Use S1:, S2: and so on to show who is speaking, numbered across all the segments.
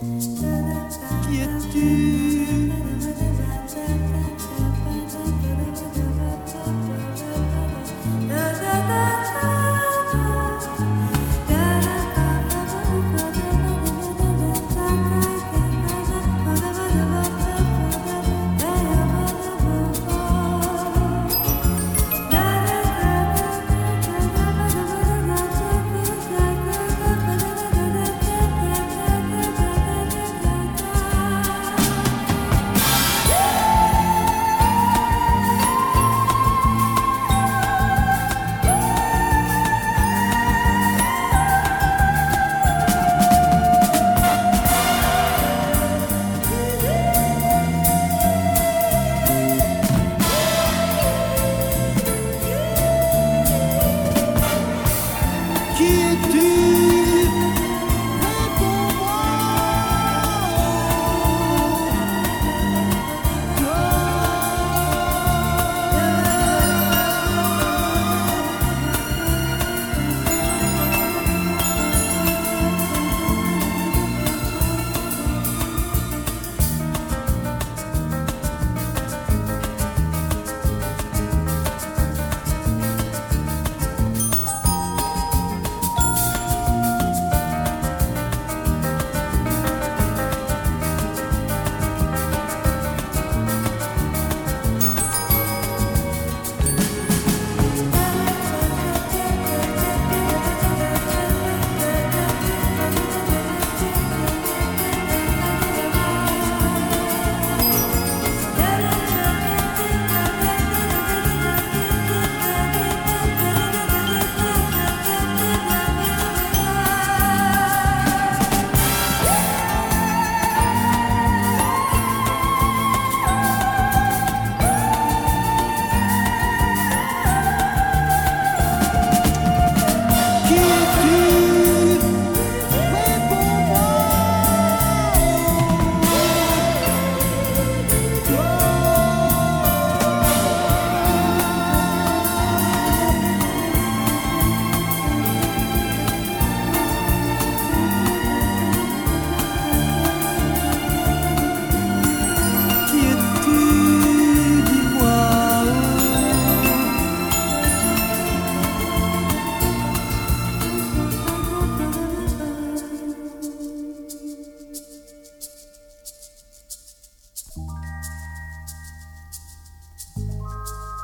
S1: qui es-tu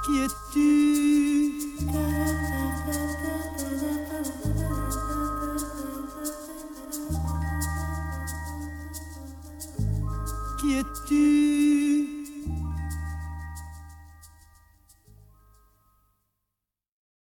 S1: Qui es-tu Qui es-tu